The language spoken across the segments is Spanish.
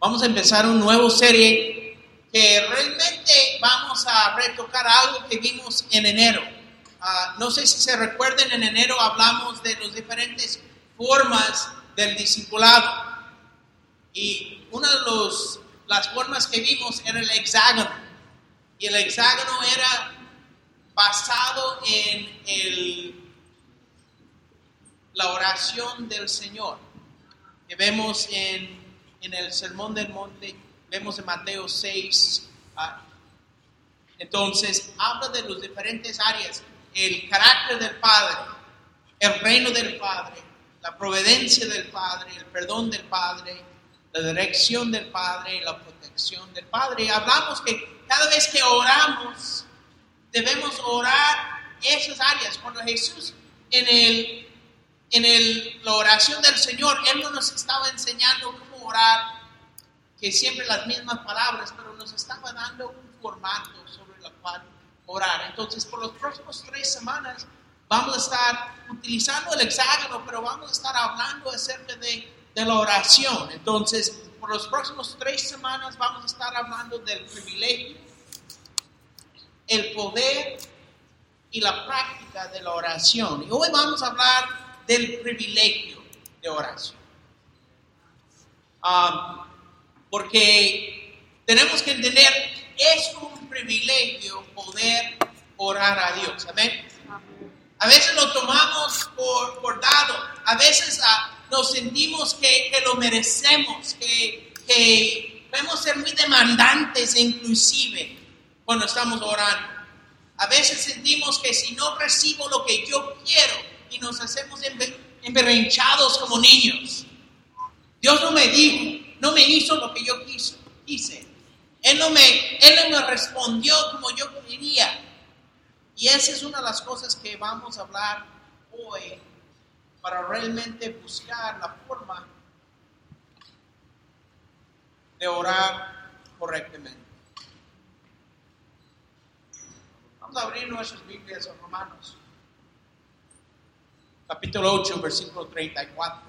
Vamos a empezar una nueva serie que realmente vamos a retocar algo que vimos en enero. Ah, no sé si se recuerden, en enero hablamos de las diferentes formas del discipulado. Y una de los, las formas que vimos era el hexágono. Y el hexágono era basado en el, la oración del Señor, que vemos en, en el Sermón del Monte, vemos en Mateo 6. Ah, entonces, habla de las diferentes áreas, el carácter del Padre, el reino del Padre, la providencia del Padre, el perdón del Padre, la dirección del Padre, la protección del Padre. hablamos que cada vez que oramos, debemos orar esas áreas. Cuando Jesús en, el, en el, la oración del Señor, Él no nos estaba enseñando orar, que siempre las mismas palabras, pero nos estaba dando un formato sobre el cual orar. Entonces, por los próximos tres semanas vamos a estar utilizando el hexágono, pero vamos a estar hablando acerca de, de la oración. Entonces, por los próximos tres semanas vamos a estar hablando del privilegio el poder y la práctica de la oración. Y hoy vamos a hablar del privilegio de oración. Um, porque tenemos que entender, es un privilegio poder orar a Dios. Amén. A veces lo tomamos por, por dado, a veces uh, nos sentimos que, que, lo merecemos, que, que podemos ser muy demandantes inclusive cuando estamos orando. A veces sentimos que si no recibo lo que yo quiero y nos hacemos emberrinchados como niños. Dios no me dijo, no me hizo lo que yo quiso, quise. Él no, me, él no me respondió como yo quería. Y esa es una de las cosas que vamos a hablar hoy para realmente buscar la forma de orar correctamente. Vamos a abrir nuestras Biblias en Romanos. Capítulo 8, versículo 34.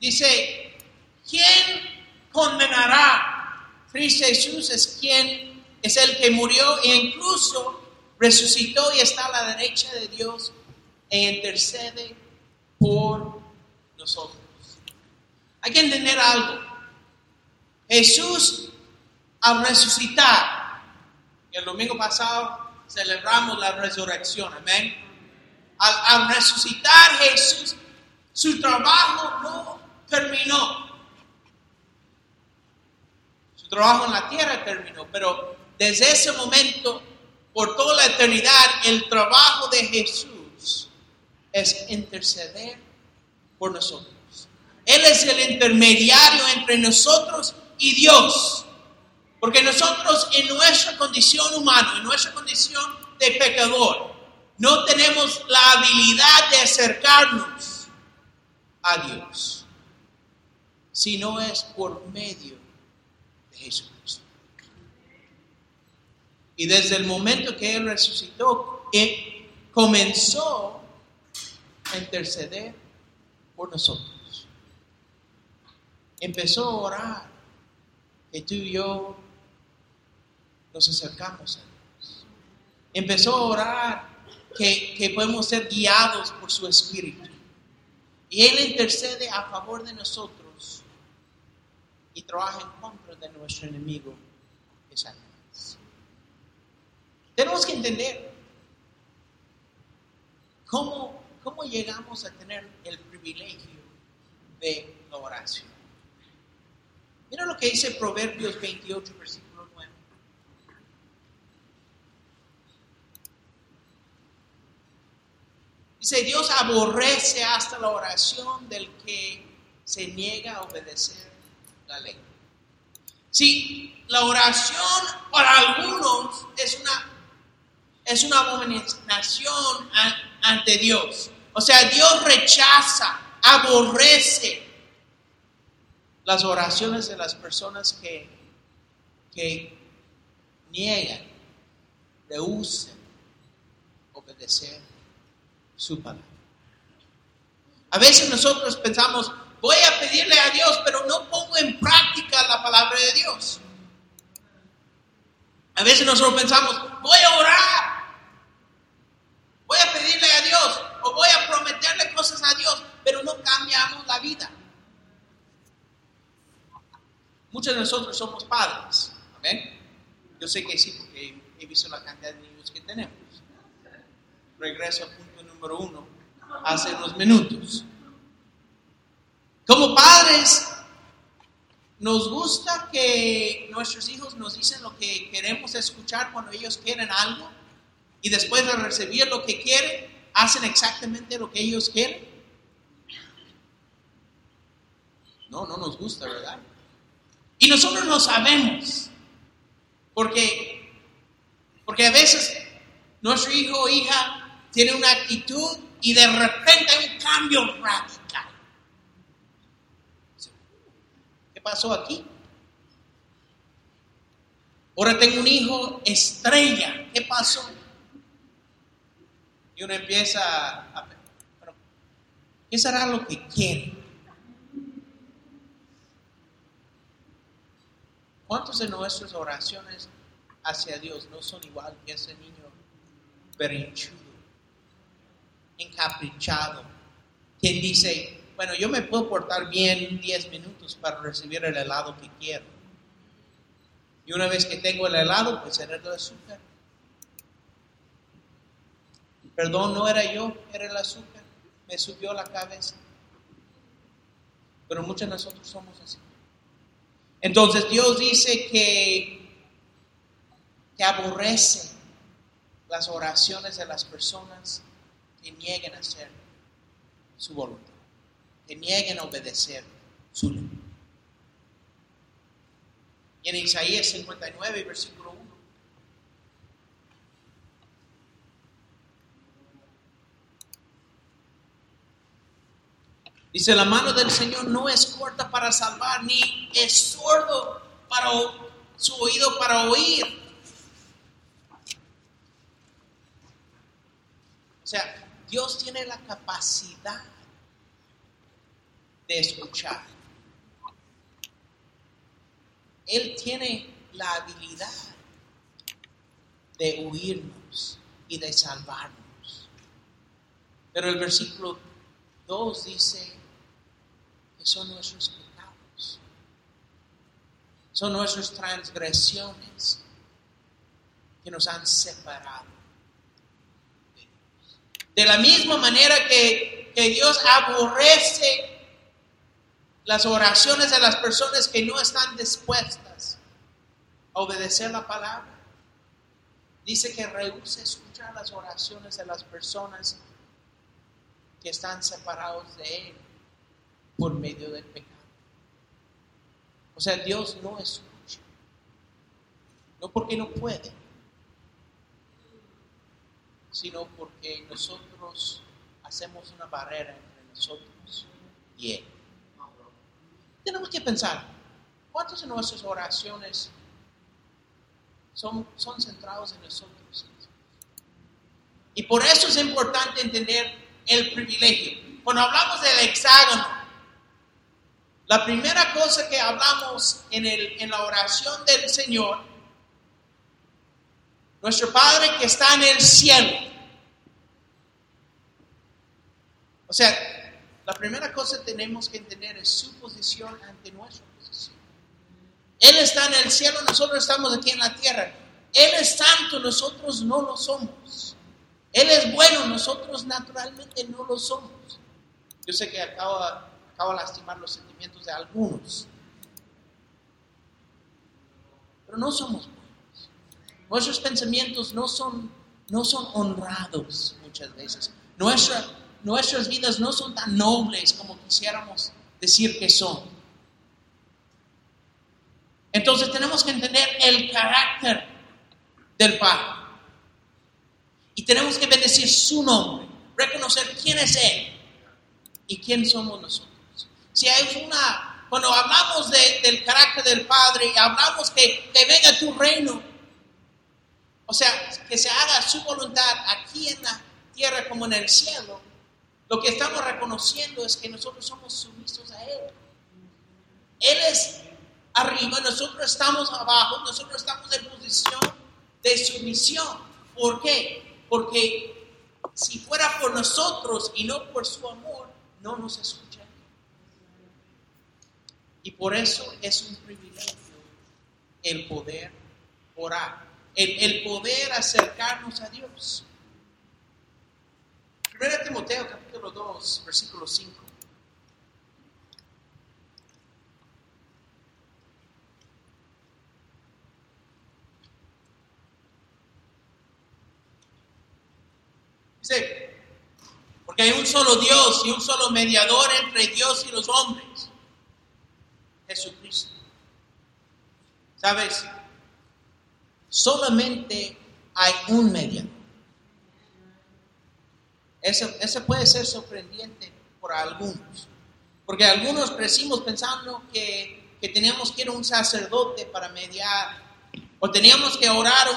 Dice, ¿quién condenará? Cristo Jesús es quien es el que murió e incluso resucitó y está a la derecha de Dios e intercede por nosotros. Hay que entender algo. Jesús al resucitar, el domingo pasado celebramos la resurrección, amén. Al resucitar Jesús, su trabajo no terminó. Trabajo en la tierra terminó, pero desde ese momento, por toda la eternidad, el trabajo de Jesús es interceder por nosotros. Él es el intermediario entre nosotros y Dios. Porque nosotros en nuestra condición humana, en nuestra condición de pecador, no tenemos la habilidad de acercarnos a Dios, si no es por medio Jesucristo. Y desde el momento que Él resucitó, Él comenzó interceder por nosotros. Empezó a orar que tú y yo nos acercamos a Dios. Empezó a orar que, que podemos ser guiados por su Espíritu. Y Él intercede a favor de nosotros y trabaja en contra de nuestro enemigo, que Tenemos que entender cómo ¿Cómo llegamos a tener el privilegio de la oración? Mira lo que dice Proverbios 28, versículo 9. Dice, Dios aborrece hasta la oración del que se niega a obedecer la ley. Si la oración para algunos es una, es una abominación ante Dios. O sea, Dios rechaza, aborrece las oraciones de las personas que, que niegan, rehusen obedecer su palabra. A veces nosotros pensamos, voy a pedirle a Dios, pero no pongo en práctica la palabra de Dios. A veces nosotros pensamos, voy a orar, voy a pedirle a Dios o voy a prometerle cosas a Dios, pero no cambiamos la vida. Muchos de nosotros somos padres. Yo sé que sí, porque he visto la cantidad de niños que tenemos. Regreso al punto número uno, hace unos minutos. Como padres, nos gusta que nuestros hijos nos dicen lo que queremos escuchar cuando ellos quieren algo y después de recibir lo que quieren, hacen exactamente lo que ellos quieren. No, no nos gusta, ¿verdad? Y nosotros lo sabemos, porque, porque a veces nuestro hijo o hija tiene una actitud y de repente hay un cambio radical. ¿Qué pasó aquí? Ahora tengo un hijo estrella. ¿Qué pasó? Y uno empieza a... ¿Qué será lo que quiere? ¿Cuántos de nuestras oraciones hacia Dios no son igual que ese niño berrinchudo, encaprichado, quien dice, bueno, yo me puedo portar bien 10 minutos para recibir el helado que quiero. Y una vez que tengo el helado, pues era el azúcar. Perdón, no era yo, era el azúcar. Me subió la cabeza. Pero muchos de nosotros somos así. Entonces Dios dice que, que aborrece las oraciones de las personas que nieguen a hacer su voluntad, que nieguen a obedecer su ley. Y en Isaías 59, versículo 1. Dice, la mano del Señor no es corta para salvar, ni es sordo para su oído para oír. O sea, Dios tiene la capacidad de escuchar. Él tiene la habilidad de oírnos y de salvarnos. Pero el versículo 2 dice, son nuestros pecados, son nuestras transgresiones que nos han separado de Dios. De la misma manera que, que Dios aborrece las oraciones de las personas que no están dispuestas a obedecer la palabra. Dice que rehúsa escuchar las oraciones de las personas que están separados de Él por medio del pecado. O sea, Dios no escucha. No porque no puede, sino porque nosotros hacemos una barrera entre nosotros y Él. Tenemos que pensar, ¿cuántas de nuestras oraciones son, son centrados en nosotros? Y por eso es importante entender el privilegio. Cuando hablamos del hexágono, la primera cosa que hablamos en, el, en la oración del Señor, nuestro Padre que está en el cielo. O sea, la primera cosa que tenemos que entender es su posición ante nuestra posición. Él está en el cielo, nosotros estamos aquí en la tierra. Él es santo, nosotros no lo somos. Él es bueno, nosotros naturalmente no lo somos. Yo sé que acaba de lastimar los sentimientos de algunos. Pero no somos buenos. Nuestros pensamientos no son, no son honrados muchas veces. Nuestra, nuestras vidas no son tan nobles como quisiéramos decir que son. Entonces tenemos que entender el carácter del Padre. Y tenemos que bendecir su nombre, reconocer quién es Él y quién somos nosotros. Si hay una, cuando hablamos del carácter del Padre y hablamos que, que venga tu reino, o sea, que se haga su voluntad aquí en la tierra como en el cielo, lo que estamos reconociendo es que nosotros somos sumisos a Él. Él es arriba, nosotros estamos abajo, nosotros estamos en posición de sumisión. ¿Por qué? Porque si fuera por nosotros y no por su amor, no nos escucha. Y por eso es un privilegio el poder orar, el, el poder acercarnos a Dios. 1 Timoteo capítulo 2, versículo 5. Dice, porque hay un solo Dios y un solo mediador entre Dios y los hombres, Jesucristo. ¿Sabes? Solamente hay un mediador. Eso, puede ser sorprendente por algunos. Porque algunos crecimos pensando que, que teníamos que ir a un sacerdote para mediar. O teníamos que orar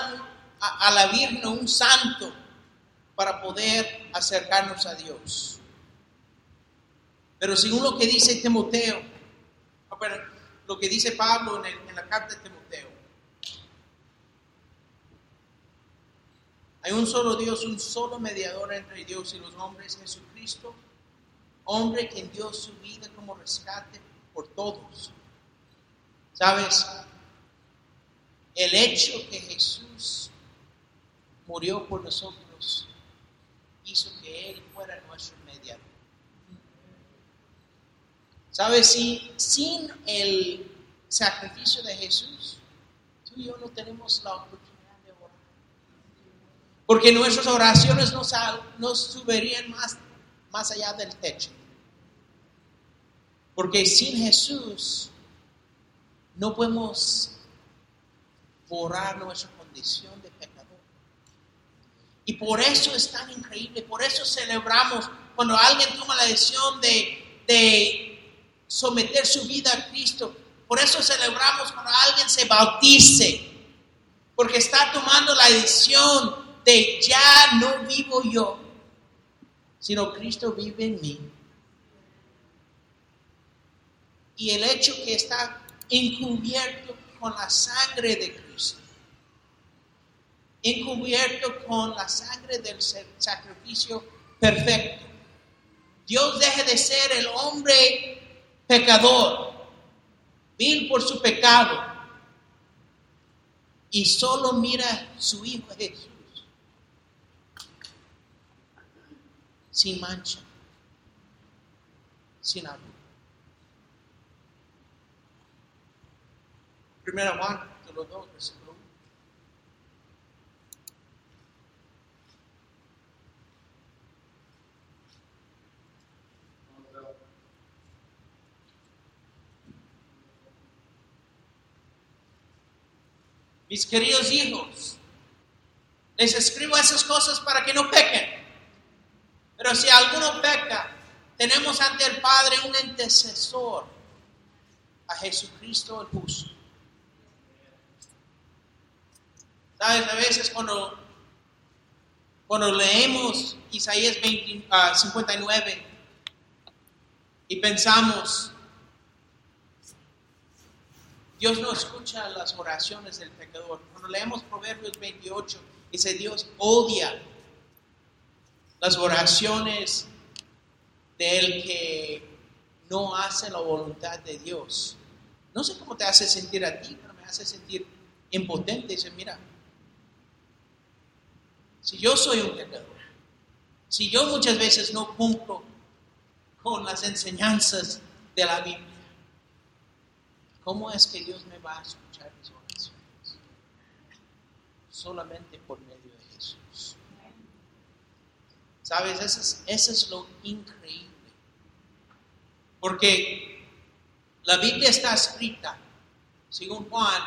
a, a la Virgen o un santo para poder acercarnos a Dios. Pero según lo que dice Timoteo, lo que dice Pablo en, en la carta de Timoteo, hay un solo Dios, un solo mediador entre Dios y los hombres, Jesucristo, hombre que dio su vida como rescate por todos. ¿Sabes? El hecho que Jesús murió por nosotros hizo que Él fuera nuestro mediador. ¿Sabes? Si, sin el sacrificio de Jesús, tú y yo no tenemos la oportunidad. Porque nuestras oraciones nos, nos subirían más, más allá del techo. Porque sin Jesús no podemos borrar nuestra condición de pecador. Y por eso es tan increíble, por eso celebramos cuando alguien toma la decisión de, de someter su vida a Cristo. Por eso celebramos cuando alguien se bautice, porque está tomando la decisión de ya no vivo yo, sino Cristo vive en mí. Y el hecho que está encubierto con la sangre de Cristo encubierto con la sangre del sacrificio perfecto. Dios deje de ser el hombre pecador, vil por su pecado, y solo mira su Hijo Jesús, sin mancha, sin algo. Primera Juan, capítulo 2, Mis queridos hijos, les escribo esas cosas para que no pequen. Pero si alguno peca, tenemos ante el Padre un intercesor, a Jesucristo el justo. Sabes, a veces cuando, cuando leemos Isaías 59 ah, y pensamos, Dios no escucha las oraciones del pecador. Cuando leemos Proverbios 28, dice Dios odia las oraciones del que no hace la voluntad de Dios. No sé cómo te hace sentir a ti, pero me hace sentir impotente. Dice, mira, si yo soy un pecador, si yo muchas veces no cumplo con las enseñanzas de la Biblia, ¿Cómo es que Dios me va a escuchar mis oraciones? Solamente por medio de. ¿Sabes? Eso es, lo increíble. Porque la Biblia está escrita, según Juan,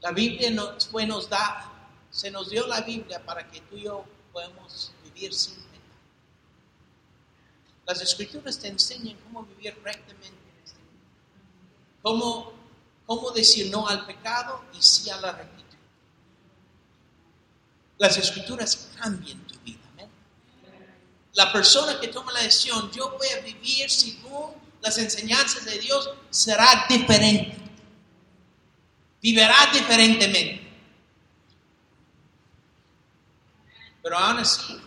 la Biblia fue nos da, se nos dio la Biblia para que tú y yo podamos vivir sin pecado. Las escrituras te enseñan cómo vivir rectamente cómo, cómo decir no al pecado y sí a la rectitud. las escrituras cambien tu vida. La persona que toma la decisión, yo voy a vivir según las enseñanzas de Dios, será diferente. Vivirá diferentemente. Pero aún así,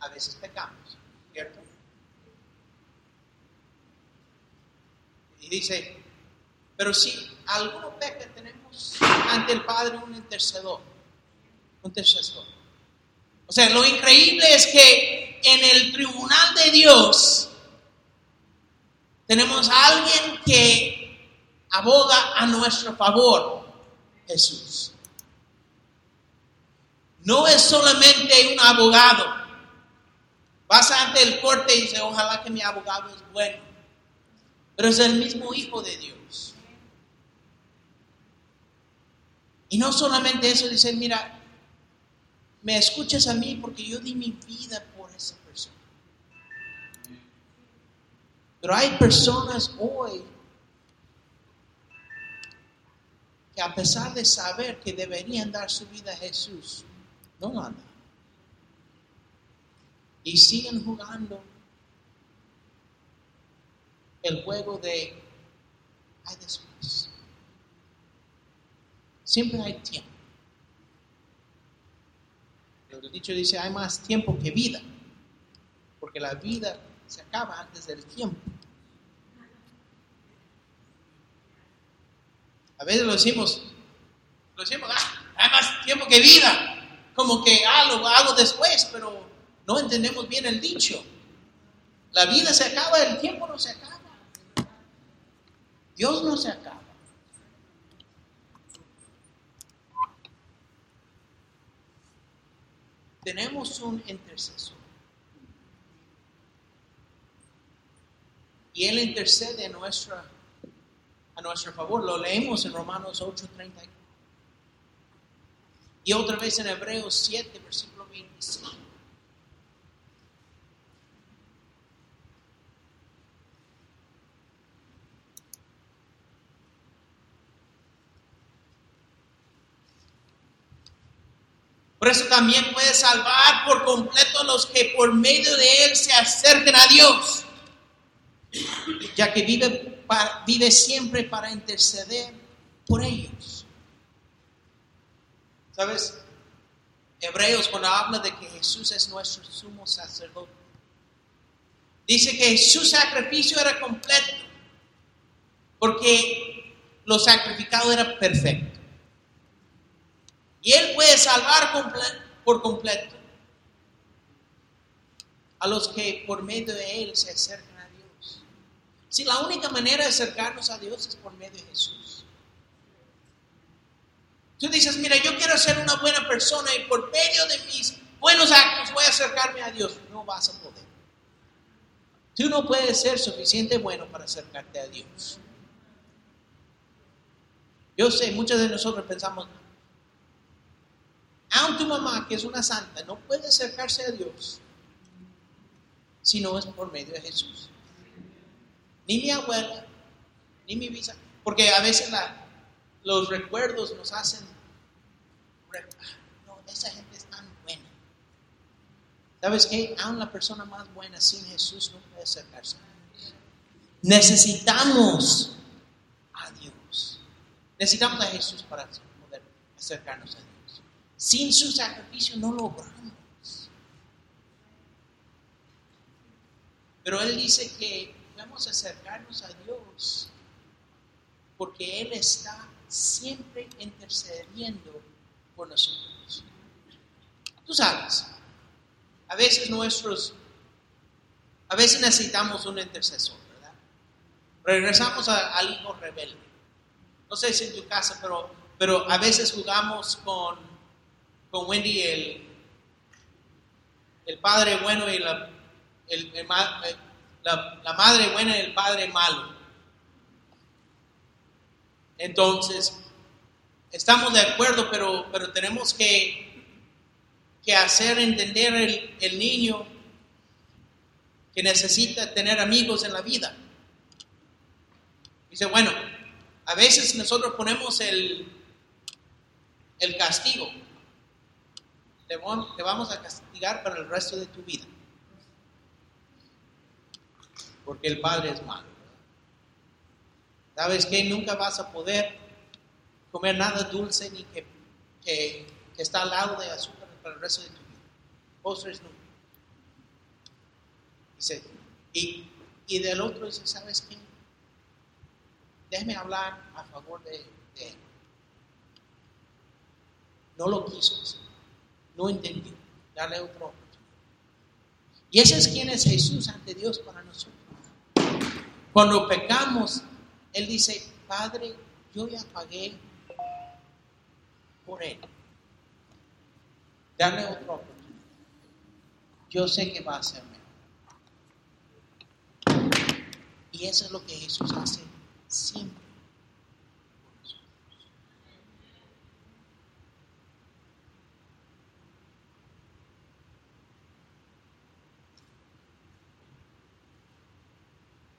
a veces pecamos, ¿cierto? Y dice, pero si alguno peca, tenemos ante el Padre un intercedor, un intercesor. O sea, lo increíble es que en el tribunal de Dios tenemos a alguien que aboga a nuestro favor, Jesús. No es solamente un abogado. Vas ante el corte y dices, ojalá que mi abogado es bueno. Pero es el mismo Hijo de Dios. Y no solamente eso, dice, mira, me escuchas a mí porque yo di mi vida por esa persona. Pero hay personas hoy que a pesar de saber que deberían dar su vida a Jesús, no han Y siguen jugando el juego de hay después. Siempre hay tiempo. El dicho dice, hay más tiempo que vida, porque la vida se acaba antes del tiempo. A veces lo decimos, lo decimos, ah, hay más tiempo que vida como que ah, lo hago después, pero no entendemos bien el dicho. La vida se acaba, el tiempo no se acaba. Dios no se acaba. Tenemos un intercesor. Y Él intercede a, nuestra, a nuestro favor. Lo leemos en Romanos 8:34. Y otra vez en Hebreos 7, versículo 25. Por eso también puede salvar por completo a los que por medio de Él se acerquen a Dios, ya que vive, vive siempre para interceder por ellos. ¿Sabes? Hebreos cuando habla de que Jesús es nuestro sumo sacerdote, dice que su sacrificio era completo, porque lo sacrificado era perfecto. Y Él puede salvar por completo a los que por medio de Él se acercan a Dios. Si la única manera de acercarnos a Dios es por medio de Jesús. Tú dices, mira, yo quiero ser una buena persona y por medio de mis buenos actos voy a acercarme a Dios. No vas a poder. Tú no puedes ser suficiente bueno para acercarte a Dios. Yo sé, muchos de nosotros pensamos, aun tu mamá, que es una santa, no puede acercarse a Dios si no es por medio de Jesús. Ni mi abuela, ni mi visa, porque a veces los recuerdos nos hacen, no, esa gente es tan buena. ¿Sabes qué? Aún la persona más buena sin Jesús no puede acercarse a Dios. Necesitamos a Dios. Necesitamos a Jesús para poder acercarnos a Dios. Sin su sacrificio no logramos. Pero Él dice que vamos a acercarnos a Dios porque Él está siempre intercediendo por nosotros. Tú sabes, a veces nuestros, a veces necesitamos un intercesor, ¿verdad? Regresamos al hijo rebelde. No sé si en tu casa, pero, pero a veces jugamos con, con Wendy el, el padre bueno y la, el, la, la madre buena y el padre malo. Entonces, estamos de acuerdo, pero, pero tenemos que, que hacer entender el, el niño que necesita tener amigos en la vida. Dice, bueno, a veces nosotros ponemos el, el castigo. Te, vam- te vamos a castigar para el resto de tu vida. Porque el Padre es malo. ¿Sabes que Nunca vas a poder comer nada dulce ni que, está al lado de azúcar para el resto de tu vida. Postres nunca. Dice, y, y del otro dice, ¿sabes qué? Déjame hablar a favor de, de él. No lo quiso hacer. No entendió. Dale otro. Y ese es quien es Jesús ante Dios para nosotros. Cuando pecamos, Él dice, Padre, yo ya pagué por Él. Dale oportunidad. Yo sé que va a ser mejor. Y eso es lo que Jesús hace siempre.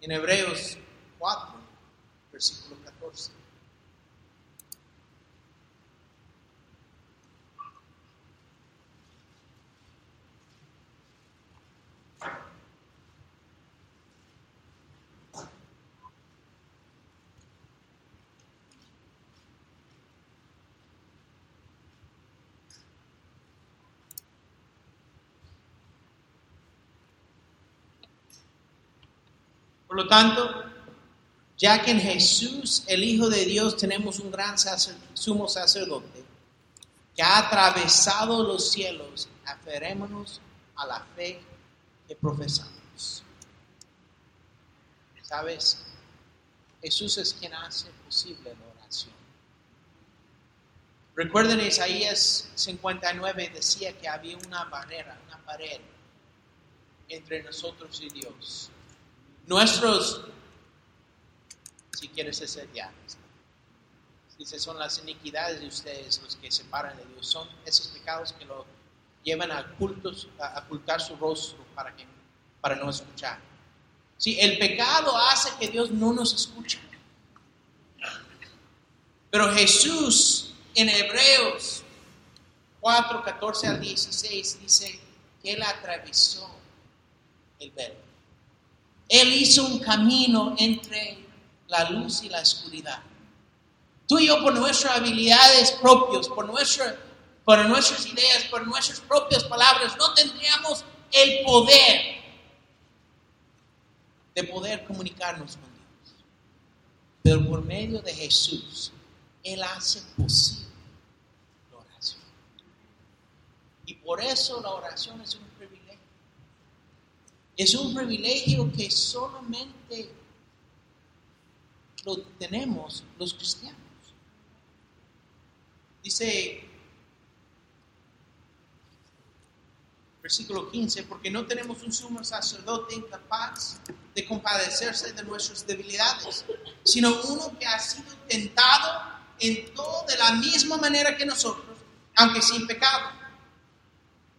En Hebreos 4, versículo 14. Por lo tanto, ya que en Jesús, el Hijo de Dios, tenemos un gran sumo sacerdote que ha atravesado los cielos, aferrémonos a la fe que profesamos. ¿Sabes? Jesús es quien hace posible la oración. Recuerden, Isaías 59 decía que había una barrera, una pared entre nosotros y Dios. Nuestros, si quieres ese ya, dice, son las iniquidades de ustedes los que separan de Dios, son esos pecados que lo llevan a, a ocultar su rostro para, que, para no escuchar. Sí, el pecado hace que Dios no nos escuche. Pero Jesús en Hebreos 4, 14 al 16 dice que Él atravesó el velo. Él hizo un camino entre la luz y la oscuridad. Tú y yo por nuestras habilidades propias, por, por nuestras ideas, por nuestras propias palabras, no tendríamos el poder de poder comunicarnos con Dios. Pero por medio de Jesús, Él hace posible la oración. Y por eso la oración es un privilegio. Es un privilegio que solamente lo tenemos los cristianos. Dice versículo 15, porque no tenemos un sumo sacerdote incapaz de compadecerse de nuestras debilidades, sino uno que ha sido tentado en todo de la misma manera que nosotros, aunque sin pecado.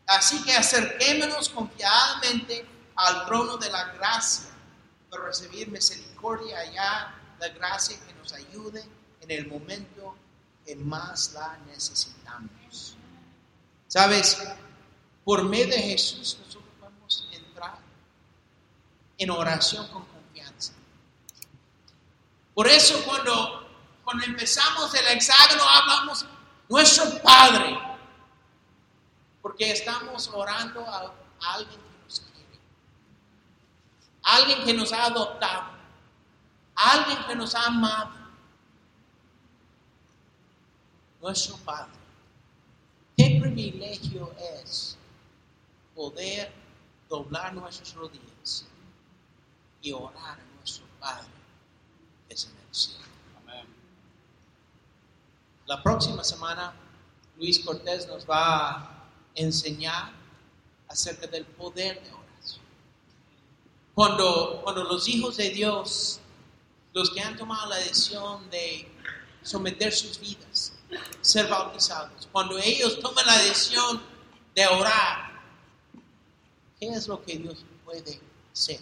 Así que acerquémonos confiadamente al trono de la gracia para recibir misericordia allá, la gracia que nos ayude en el momento que más la necesitamos. ¿Sabes? Por medio de Jesús nosotros podemos entrar en oración con confianza. Por eso cuando, cuando empezamos el hexágono hablamos nuestro Padre, porque estamos orando a, a alguien que nos quiere, a alguien que nos ha adoptado, alguien que nos ha amado, nuestro Padre. Qué privilegio es poder doblar nuestras rodillas y orar a nuestro Padre que es en el cielo. La próxima semana Luis Cortés nos va a enseñar acerca del poder de oración. Cuando, cuando los hijos de Dios, los que han tomado la decisión de someter sus vidas, ser bautizados, cuando ellos toman la decisión de orar, ¿qué es lo que Dios puede hacer?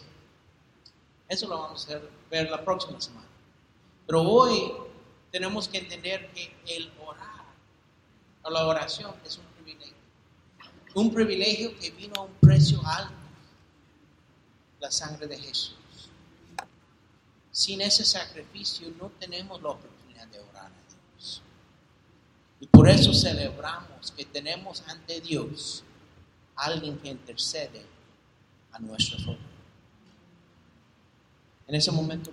Eso lo vamos a ver la próxima semana. Pero hoy tenemos que entender que el orar o la oración es un privilegio. Un privilegio que vino a un precio alto, la sangre de Jesús. Sin ese sacrificio no tenemos la oportunidad de orar a Dios. Y por eso celebramos que tenemos ante Dios alguien que intercede a nuestro favor. En ese momento